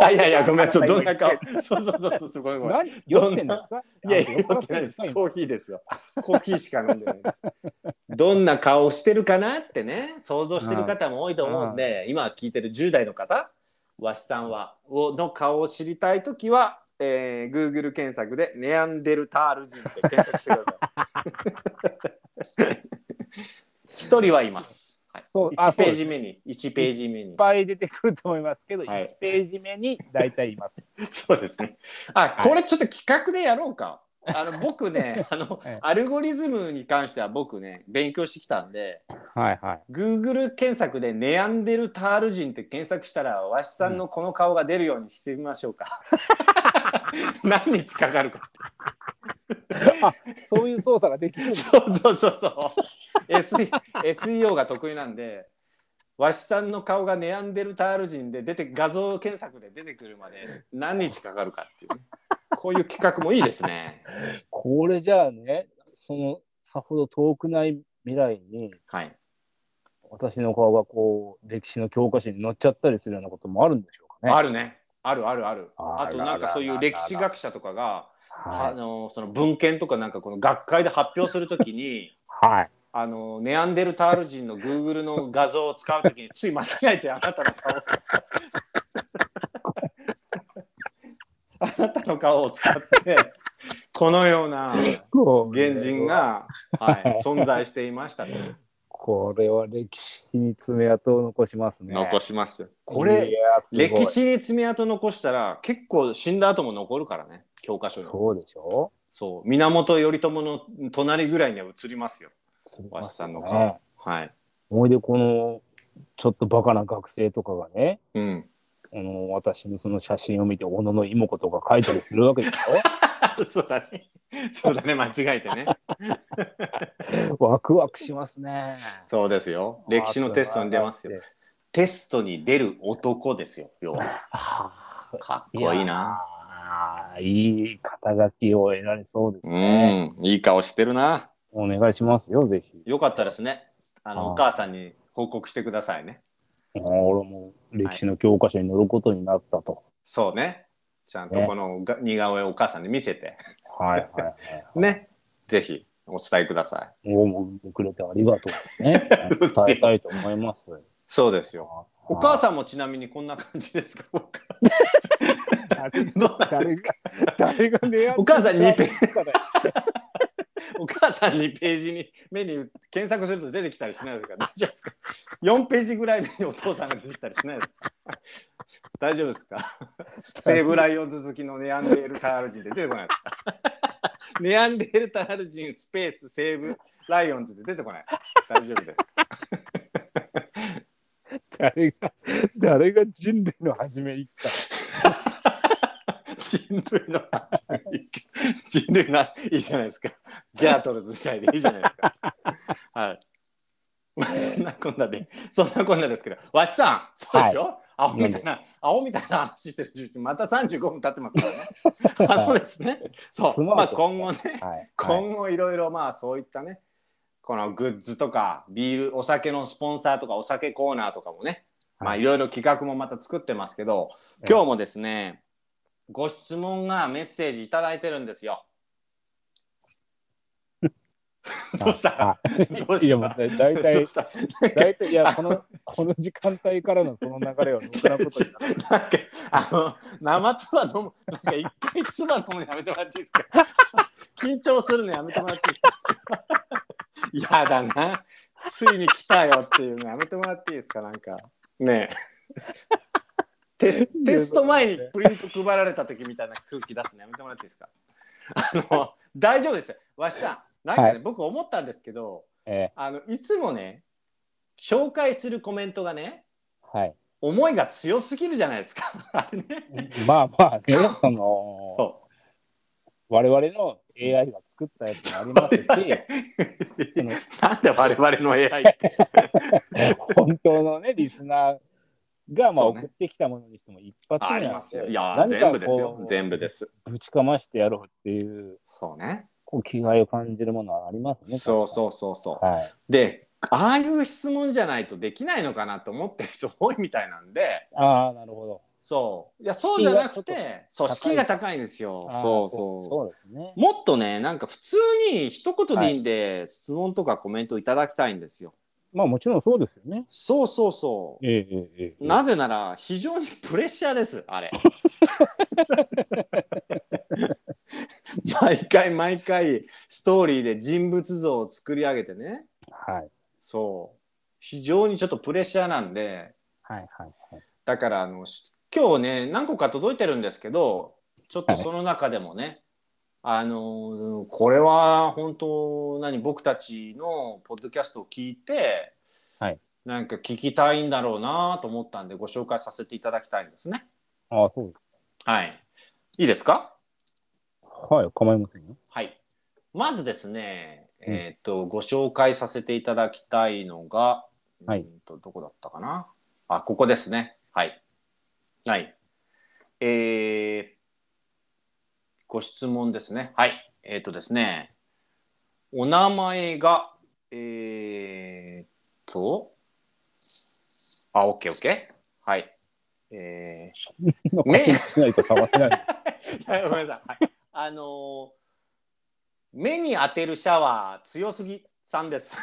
あいやいや、ごめん、そうどんな顔今。そうそうそうそう、すごいごめん。何酔ってんですかいやいや、酔ってないです。コーヒーですよ。コーヒーしか飲んでないです。どんな顔してるかなってね、想像してる方も多いと思うんで、今聞いてる10代の方、わしさんは、をの顔を知りたいときは、えー、Google 検索でネアンデルタール人って検索してください。<laughs> 一人はいます。はい、そうあ1ページ目に、1ページ目にいっ。ぱい出てくると思いますけど、はい1ページ目に大体います。<laughs> そうですね。あ、はいこれちょっと企画でやろうか。あの僕ね、<laughs> あの、はいアルゴリズムに関しては僕ね、勉強してきたんで、はいはい。Google 検索でネアンデルタール人って検索したら、わしさんのこの顔が出るようにしてみましょうか。<laughs> 何日かかるかあそういう操作ができるそうそうそうそう。SE SEO が得意なんで、わしさんの顔がネアンデルタール人で出て画像検索で出てくるまで何日かかるかっていうね、こういう企画もいいですね。<laughs> これじゃあね、そのさほど遠くない未来に、はい。私の顔がこう、歴史の教科書に載っちゃったりするようなこともあるんでしょうかね。あるね。あるあるある。ああとなんかそういう歴史学者とかが、あはのその文献とかなんかこの学会で発表するときにい。はい。あのネアンデルタール人の Google の画像を使うときについ間違えてあなたの顔あなたの顔を使って <laughs> このような原人が、はい、存在していましたと、これは歴史に爪痕を残しますね。残しますこいれ歴史に爪痕残したら結構死んだ後も残るからね教科書にそうでしょ？そう。源頼朝の隣ぐらいには映りますよ。わしさんの顔。ねはい。ほいで、この、ちょっとバカな学生とかがね、うんあの私のその写真を見て、小野の妹子とか書いたりするわけでし <laughs> そうだね。そうだね、間違えてね。ょ <laughs> ワクワクしますね。そうですよ。歴史のテストに出ますよ。。テストに出る男ですよ、要は。あかっこいいな。な。いい肩書きを得られそうですうね。ん、いい顔してるな。お願いしますよ、ぜひ。よかったですね。あの、お母さんに報告してくださいね。俺も歴史の教科書に載ることになったと。そうね。ちゃんとこのが似顔絵をお母さんに見せて。はいはいはい。<laughs> ね。ぜひ、お伝えください。おもうくれてありがとうね。<laughs> 伝えたいと思います。そうですよ。お母さんもちなみにこんな感じですか？<laughs> 誰が、誰がお母さんにペしたら <laughs> お母さんにページにメニュー検索すると出てきたりしないですか？大丈夫ですか？4ページぐらいにお父さんが出てきたりしないですか？<laughs> 大丈夫ですか？西武ライオンズ好きのネアンデールタール人で出てこないですか？ネアンデールタール人スペース西武ライオンズで出てこないですか？大丈夫ですか？誰が、誰が人類の初め言った人類の人類のいいじゃないですか。ギャートルズみたいでいいじゃないですか。<laughs> はい。まあそんなこんなで、そんなこんなですけど、わしさん、そうですよ。青みたいな、青みたいな話してるまた35分経ってますからね。<laughs> あのですね、そう、まあ今後ね、はい。今後いろいろまあそういったね、このグッズとかビール、お酒のスポンサーとかお酒コーナーとかもね、まあはいいろいろ企画もまた作ってますけど、今日もですね、ご質問がメッセージいただいてるんですよ。<laughs> どうした？あ <laughs> どうした？いや、もうだ大体、<laughs> 大体、いや、この、この時間帯からのその流れは、ろくなことなんかあの生つば飲むなんか一回つば飲むのやめてもらっていいですか？緊張するのやめてもらっていいですか？やだな。ついに来たよっていうのやめてもらっていいですか？なんかねえ。テステスト前にプリント配られた時みたいな空気出すのやめてもらっていいですか？あの大丈夫です。よわしさんなんかね、はい僕思ったんですけどえあのいつもね紹介するコメントがねーはい。思いが強すぎるじゃないですか。<laughs> まあまあね、その、そ我々の AI が作ったやつもありますし、<laughs> なんで我々の AI って <laughs> 本当のね、リスナーがまあ送ってきたものにしても一発あ目なんでりますよ。いや、全部ですよ全部です。ぶちかましてやろうっていう、そうね。こう気概を感じるものはありますね。そうそうそうそう。はい。で、ああいう質問じゃないとできないのかなと思ってる人多いみたいなんで、ああ、なるほど。そう。いや、そうじゃなくて、そう、敷居が高いんですよ。そうそ。そうそうですね。もっとね、なんか普通に一言でいいんで、質問とかコメントいただきたいんですよ。まあもちろんそうですよね。そうそうそう。ええええええ。なぜなら非常にプレッシャーです、あれ。<laughs> 毎回毎回ストーリーで人物像を作り上げてね、はい。そう、非常にちょっとプレッシャーなんで、はいはいはい。だからあのし今日ね、何個か届いてるんですけど、ちょっとその中でもね、あのこれは本当何僕たちのポッドキャストを聞いて、はいなんか聞きたいんだろうなと思ったんでご紹介させていただきたいんですね。ああ、そうです。はい。いいですか？はい、構いませんよ。はい。まずですね、うんえっ、と、ご紹介させていただきたいのが、はいうんと、どこだったかな？あ、ここですね。はい。はい。えー、ご質問ですね。はい。えっ、とですね、お名前が、えー、と、あ、OK、OK。はい。えー、目しないと探せない。はいごめんなさい。はい、あのー目に当てるシャワー強すぎさんです。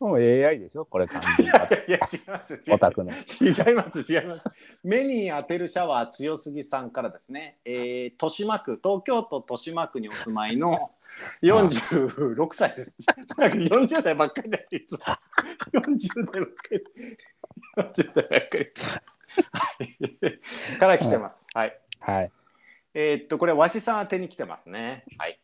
もう AI でしょ？これ完全に。<laughs> いや違います違いオタクの。違います違います。目に当てるシャワー強すぎさんからですね。えー、豊島区東京都豊島区にお住まいの46歳です。なんか40代ばっかりでいつも40代ばっかり40代ばっかり。はいから来てます。はい。はい。えーっとこれわしさん宛てに来てますね。はい。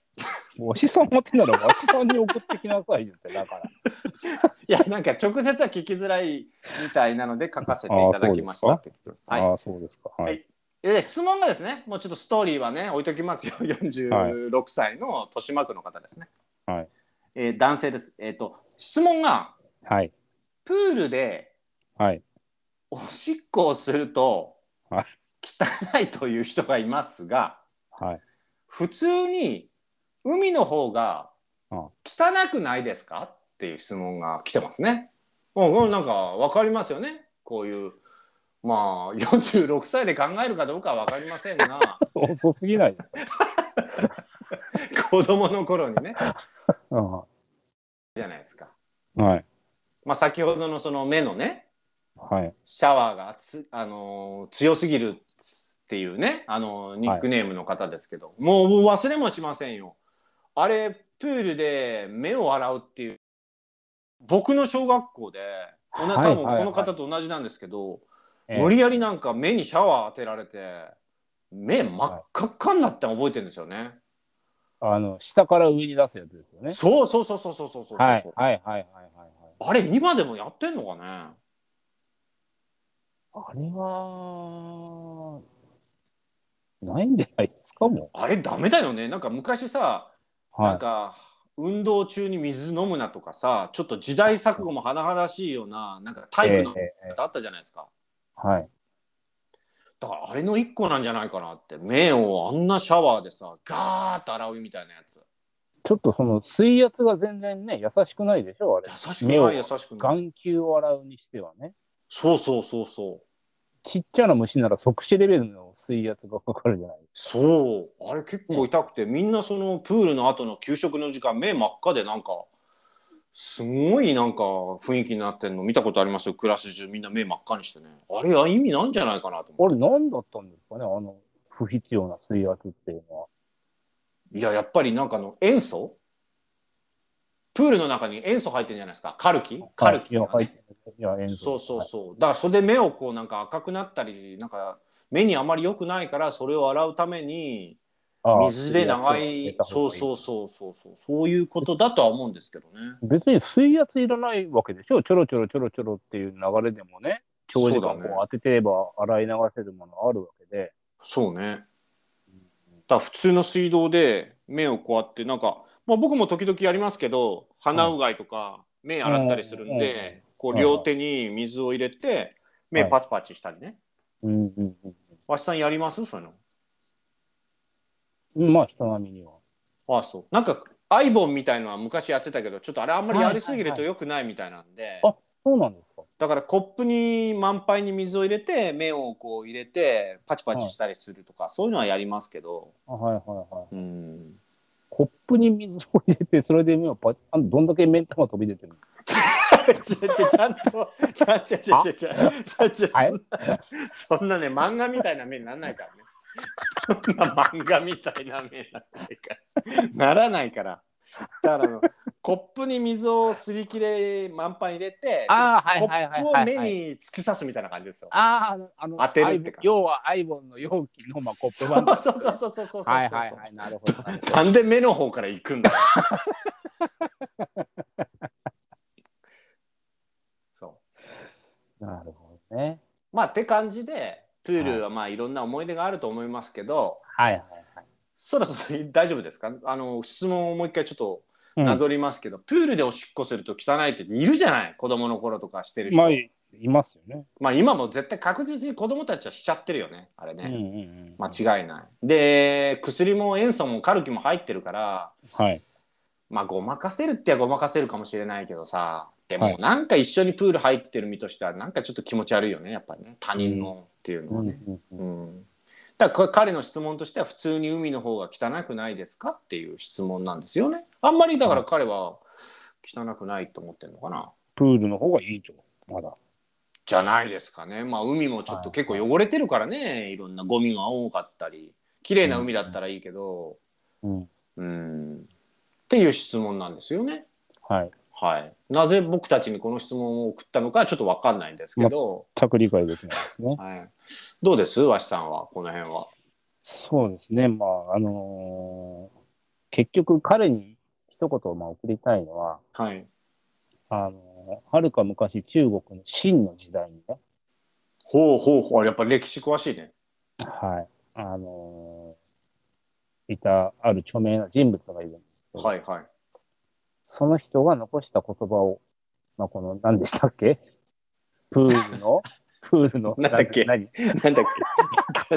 わしさん持ってならわしさんに送ってきなさいよって、だから。<laughs> いやなんか直接は聞きづらいみたいなので書かせていただきましたって来てます。はい。ああ、そうですか。ははいい。で質問がですね、もうちょっとストーリーはね置いときますよ。46歳の豊島区の方ですね。はい。えー男性です。えーっと質問がはい。プールではい。おしっこをするとはい汚いという人がいますが、はい。普通に海の方がうん汚くないですか？っていう質問が来てますね。なんか分かりますよね。こういうまあ46歳で考えるかどうかは分かりませんが遅すぎないですか。<laughs> 子供の頃にね <laughs> うんじゃないですか。はい。まあ、先ほどのその目のねはい。シャワーがつ、あのー強すぎるっていうね、あのーニックネームの方ですけど、もうもう忘れもしませんよ。あれプールで目を洗うっていう僕の小学校ではいはいはいこの方と同じなんですけど、無理やりなんか目にシャワー当てられて目真っ赤っかになって覚えてるんですよね。あの下から上に出すやつですよね。そうそうそうそうそうそうそう。はいはいはいはい、はい、あれ今でもやってんのかね？あれはないんじゃないですかも。あれダメだよね。なんか昔さ、なんか運動中に水飲むなとかさ、ちょっと時代錯誤も甚だしいようななんか体育のあったじゃないですか。えーえはい。だからあれの一個なんじゃないかなって目をあんなシャワーでさガーッと洗うみたいなやつちょっとその水圧が全然ね、優しくないでしょ、あれ。優しくない優しくない眼球を洗うにしてはね。そうそうそうそうちっちゃな虫なら即死レベルの水圧がかかるじゃないそうあれ結構痛くて、みんなそのプールの後の給食の時間目真っ赤でなんかすごいなんか雰囲気になってんの見たことあります？よクラス中みんな目真っ赤にしてね。あれは意味なんじゃないかなとあれ何だったんですかね、あの不必要な水圧っていうのは。いややっぱりなんかあの塩素？プールの中に塩素入ってるんじゃないですか？カルキ？カルキね、入ってるいや、塩素。そうそうそう。だからそれで目をこうなんか赤くなったりなんか目にあまり良くないからそれを洗うためにはい水で長いそうそうそうそうそうそういうことだとは思うんですけどね。別に水圧いらないわけでしょ、ちょろちょろちょろちょろっていう流れでもね、長時間こう当ててれば洗い流せるものあるわけで。そうね。だ普通の水道で目をこうやってなんか、まあ、僕も時々やりますけど鼻うがいとか目洗ったりするんうん。うん。でこうはい両手に水を入れて目パチパチしたりね。うん。うん。わしさんやります？そういうの。うん。まあ、人並みには。ああそう。なんかアイボンみたいのは昔やってたけどちょっとあれあんまりやりすぎるはいはいはい。と良くないみたいなんで、あそうなんですか。だからコップに満杯に水を入れて目をこう入れてパチパチしたりするとか、そういうのはやりますけど。あはいはいはい。うん。コップに水を入れて、それで目をパッあのどんだけ目ん玉飛び出てるの？ちょちょちゃんとちゃちゃちゃちゃちゃちゃちゃそんなね漫画みたいな目にならないからねそんな漫画みたいな目にならないからならないからだからコップに水をすり切れ満杯入れてあーはいコはいはいはいップを目に突き刺すみたいな感じですよ。ああ、あの、当てるって要はアイボンの容器の、まあ、コップそう版。そうそうそうそうそうそう。はいはいはい、なるほど。なんで目の方から行くんだよ。<laughs> そう。なるほどね。まあって感じでプールはまあいろんな思い出があると思いますけど、はいはいはい。そろそろ大丈夫ですか？あの質問をもう一回ちょっとうん。なぞりますけど、プールでおしっこすると汚いっているじゃない？子供の頃とかしてる人、まあ、まあ、いいますよね。今も絶対確実に子供たちはしちゃってるよねあれね、うんうんうん。間違いない。で薬も塩素もカルキも入ってるからはい。まあごまかせるってはごまかせるかもしれないけどさでもはい。なんか一緒にプール入ってる身としてはなんかちょっと気持ち悪いよねやっぱりね。他人のっていうのはね、うんだからこ彼の質問としては普通に海の方が汚くないですかっていう質問なんですよね。あんまりだから彼は汚くないと思ってるのかな。プールの方がいいと、まだ。じゃないですかね。まあ海もちょっと結構汚れてるからね。いろんなゴミが多かったり。綺麗な海だったらいいけど。うん。うん。っていう質問なんですよね。はい。はい、なぜ僕たちにこの質問を送ったのかちょっと分かんないんですけど、全く理解できないですね。はい、どうです？わしさんはこの辺は。そうですね。まあ、あのー結局彼に一言まあ送りたいのは、はい、あのーはるか昔中国の秦の時代にね、ほうほうほうやっぱ歴史詳しいね。はい。あのーいたある著名な人物がいるんですはいはい。その人が残した言葉を、まあ、この、何でしたっけ？プールの、<laughs> プールの、なんだっけ？何？なんだっけ？<laughs>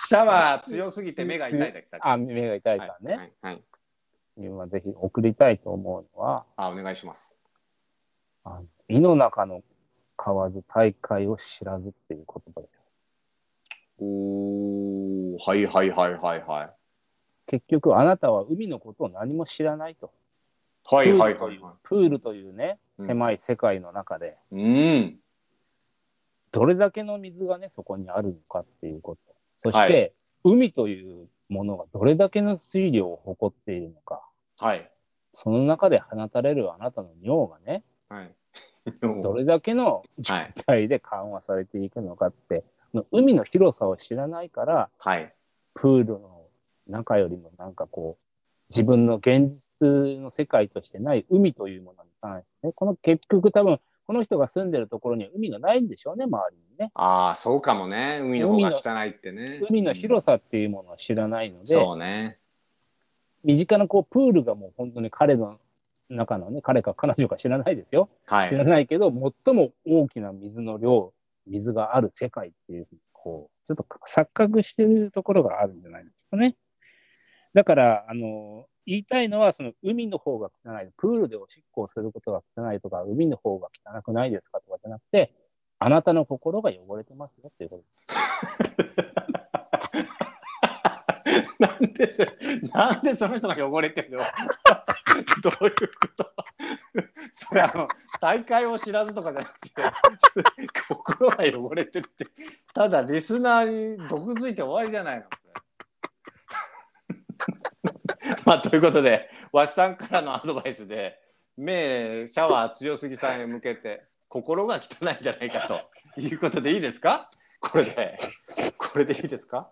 シャワー強すぎて目が痛いだっけさっきあ、目が痛いからね。はいはい、今ぜひ送りたいと思うのは、あお願いします。あの胃の中の買わず大海を知らずっていう言葉です。おー、はいはいはいはいはい。結局、あなたは海のことを何も知らないと。はいはいはいはプールというね、うん狭い世界の中で、い。うん。どれだけの水がね、そこにあるのかっていうこと。そして、はい海というものがどれだけの水量を誇っているのか。はい。その中で放たれるあなたの尿がね、はい。<laughs> どれだけの状態で緩和されていくのかって、その海の広さを知らないから、はい。プールの中よりもなんかこう、自分の現実の世界としてない海というものに関してね、この結局多分、この人が住んでるところには海がないんでしょうね、周りにね。ああ、そうかもね。海の方が汚いってね。海の広さっていうものを知らないので、そうね。身近なこうプールがもう本当に彼の中のね、彼か彼女か知らないですよ。知らはい。ないけど、最も大きな水の量、水がある世界っていうこう、ちょっと錯覚してるところがあるんじゃないですかね。だから、あの、言いたいのは、その海の方が汚い、プールでおしっこをすることが汚いとか、海の方が汚くないですかとかじゃなくて、あなたの心が汚れてますよっていうことなんで、なんでその人が汚れてるの？<laughs> どういうこと？それあの、大会を知らずとかじゃなくて、心が汚れてるって、ただリスナーに毒づいて終わりじゃないの。<laughs> まあ、ということで、わしさんからのアドバイスで、目、シャワー強すぎさんへ向けて、心が汚いんじゃないかということでいいですか？これで、これでいいですか？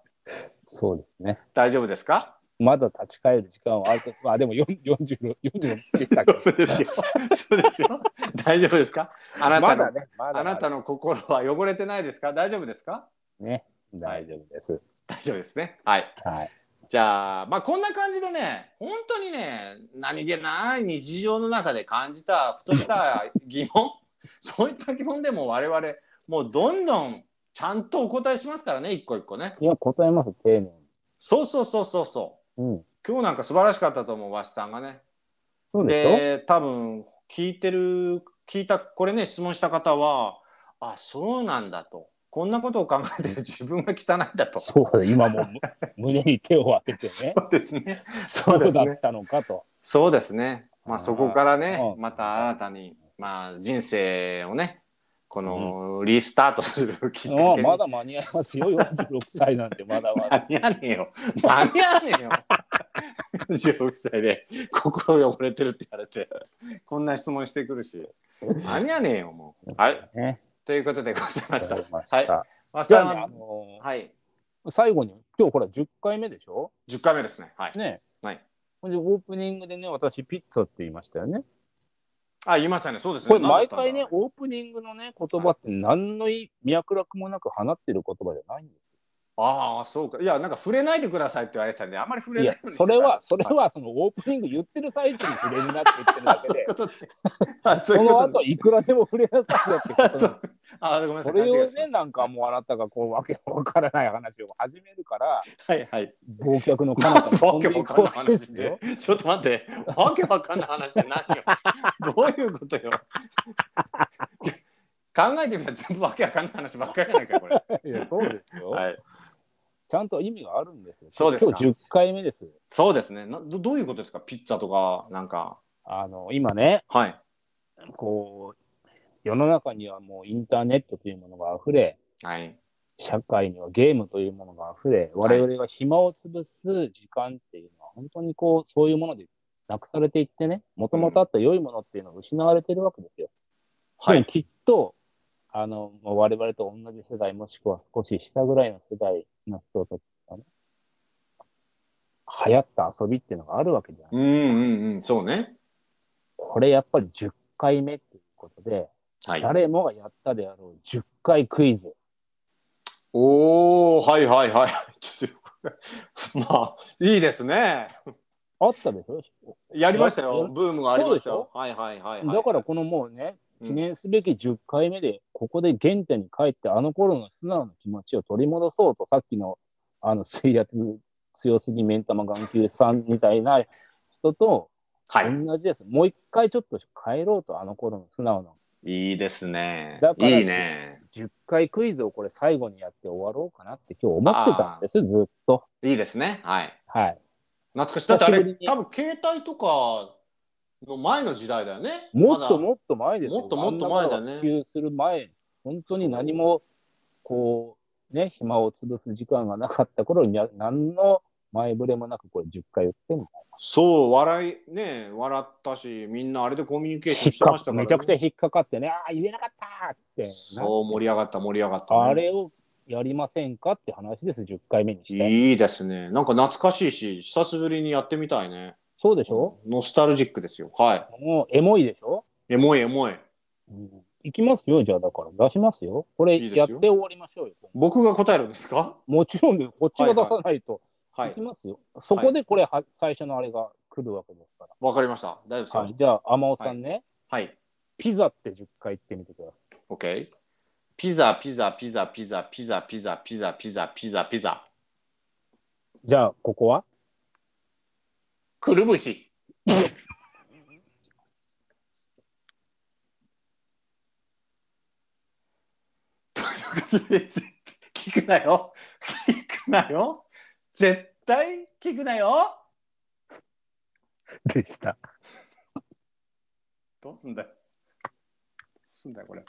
そうですね。大丈夫ですか？まだ立ち返る時間はあると、まあでも40 46 46ですよ。そうですよ。大丈夫ですか？あなたの、まだね、まあなたの心は汚れてないですか？大丈夫ですか？ね、大丈夫です。大丈夫ですね。はい。はい。じゃあ、まあこんな感じでね、本当にね、何気ない日常の中で感じた、ふとした疑問、<laughs> そういった疑問でも我々、もうどんどんちゃんとお答えしますからね、一個一個ね。いや、答えます、丁寧に。そうそうそうそうそう。うん。今日なんか素晴らしかったと思う、わしさんがね。そうで多分聞いてる聞いたこれね質問した方はあそうなんだとこんなことを考えてる自分が汚いんだと。そそうだ、今も <laughs> 胸に手を当ててね。うですね。そそうだったのかと。そうですね。まあそこからねうん。また新たにまあ人生をねこのリスタートするきっかけに。ああまだ間に合いますよ、46歳なんてまだまだ。間に合わねえよ。間に合わねえよ。16歳で心汚れてるって言われて。こんな質問してくるし。間に合わねえよもう。はい。ね。ということでございました。はいわじゃあね、さんはあのはい。ー最後に、今日ほら10回目でしょ？10回目ですね。はい、ね。はい。ほんで、オープニングでね、私、ピッツァって言いましたよね。あ言いましたね。そうですね。これ、毎回ね、オープニングのね、言葉って何のい脈絡もなく放ってる言葉じゃないんですああそうか。いやなんか触れないでくださいって言われてたんであんまり触れないそれは、それはそのオープニング言ってる最中に触れるなって言ってるだけで。その後いくらでも触れなさいよってこと <laughs> <laughs> あごめんなさそい勘違れをね、なんかもうあなたがこう、わけわからない話を始めるから、はいはい。忘却の彼方 <laughs> わけわかんない話でよ。ちょっと待って。わけわかんない話って何よ？<laughs> どういうことよ？考えてみたら全部わけわかんない話ばっかりじゃないかこれ。いやそうですよ、はい。ちゃんと意味があるんですよ。そうですか。今日10回目です。そうですね。などどういうことですか？ピッツァとかなんか。あの今ね、はい。こう、世の中にはもうインターネットというものが溢れ、はい社会にはゲームというものが溢れ、我々が暇を潰す時間っていうのは、本当にこう、そういうものでなくされていってね、もともとあった良いものっていうのが失われてるわけですよ。はいきっと、あの、もう我々と同じ世代、もしくは少し下ぐらいの世代の人たちがね、流行った遊びっていうのがあるわけじゃない。うんうんうんそうねこれやっぱり10回目っていうことで、はい。誰もがやったであろう10回クイズ。おおはいはいはい。<laughs> まあいいですね。あったでしょ？やりましたやよブームがありましたよ。はいはいはいはい。だからこのもうね、うん記念すべき10回目で、ここで原点に帰って、あの頃の素直な気持ちを取り戻そうと、さっきのあの水圧強すぎ目ん玉眼球さんみたいな人とはい。同じです。もう一回ちょっと帰ろうと、あの頃の素直ないいですねだ。からいいね。10回クイズをこれ最後にやって終わろうかなって今日思ってたんです、ずっと。いいですね。はい。はい。懐かしい。だってあれ、多分携帯とかの前の時代だよね。もっともっと前ですよ。もっともっと前だね普及する前、本当に何も、こう、ね、暇を潰す時間がなかった頃に、何の前触れもなくこれ10回言ってみたいそう、笑い、ね、笑ったし、みんなあれでコミュニケーションしてな。ましたから、めちゃくちゃ引っかかってね、ああ、言えなかったって。そう、盛り上がった、盛り上がった、あれをやりませんかって話です、10回目にして。いいですね。なんか懐かしいし、久しぶりにやってみたいね。そうでしょ？ノスタルジックですよ。はもうエモいでしょ、い。エモいエモい。うん、いきますよ、じゃあだから出しますよ。これいいですよやって終わりましょうよ。僕が答えるんですか？もちろんです、こっちが出さないと。はいいき。ますよ。そこでこれは、最初のあれが来るわけですから。わかりました。大丈夫ですよ。はい、じゃあ、天尾さんね、はい。ピザって10回言ってみてください。OK。ピザ、ピザ、ピザ、ピザ、ピザ、ピザ、ピザ、ピザ、ピザ、ピザ。じゃあ、ここは？くるぶし。<laughs> ということで、聞くなよ。聞くなよ。絶対聞くなよでした。どうすんだよ。どうすんだよ、これ。